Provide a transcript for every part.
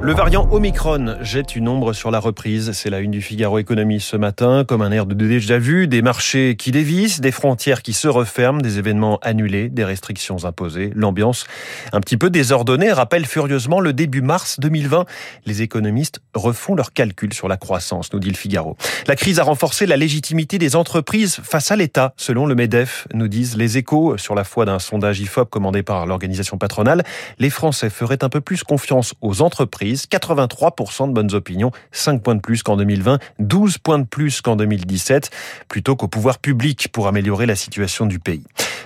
Le variant Omicron jette une ombre sur la reprise. C'est la une du Figaro Économie ce matin, comme un air de déjà vu, des marchés qui dévissent, des frontières qui se referment, des événements annulés, des restrictions imposées. L'ambiance un petit peu désordonnée rappelle furieusement le début mars 2020. Les économistes refont leurs calculs sur la croissance, nous dit le Figaro. La crise a renforcé la légitimité des entreprises face à l'État, selon le MEDEF, nous disent les échos sur la foi d'un sondage IFOP commandé par l'organisation patronale. Les Français feraient un peu plus confiance aux entreprises. 83% de bonnes opinions, 5 points de plus qu'en 2020, 12 points de plus qu'en 2017, plutôt qu'au pouvoir public pour améliorer la situation du pays.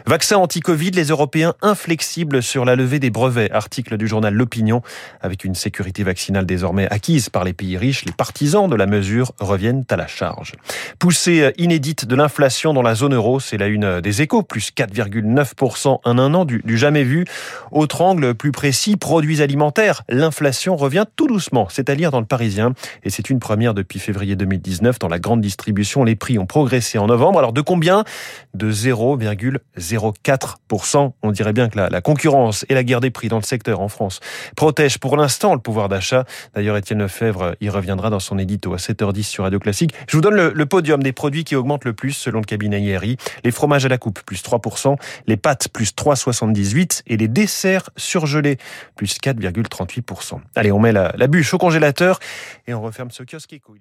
Vaccin anti-Covid, les Européens inflexibles sur la levée des brevets. Article du journal L'Opinion. Avec une sécurité vaccinale désormais acquise par les pays riches, les partisans de la mesure reviennent à la charge. Poussée inédite de l'inflation dans la zone euro, c'est la une des échos, plus 4,9% en un an, du, jamais vu. Autre angle plus précis, produits alimentaires. L'inflation revient tout doucement, c'est à dire dans le Parisien. Et c'est une première depuis février 2019 dans la grande distribution. Les prix ont progressé en novembre. Alors de combien? De 0,0 0,4%. On dirait bien que la, concurrence et la guerre des prix dans le secteur en France protègent pour l'instant le pouvoir d'achat. D'ailleurs, Étienne Lefebvre y reviendra dans son édito à 7h10 sur Radio Classique. Je vous donne le, le podium des produits qui augmentent le plus selon le cabinet IRI. Les fromages à la coupe, plus 3%, les pâtes, plus 3,78% et les desserts surgelés, plus 4,38%. Allez, on met la, la bûche au congélateur et on referme ce kiosque éco.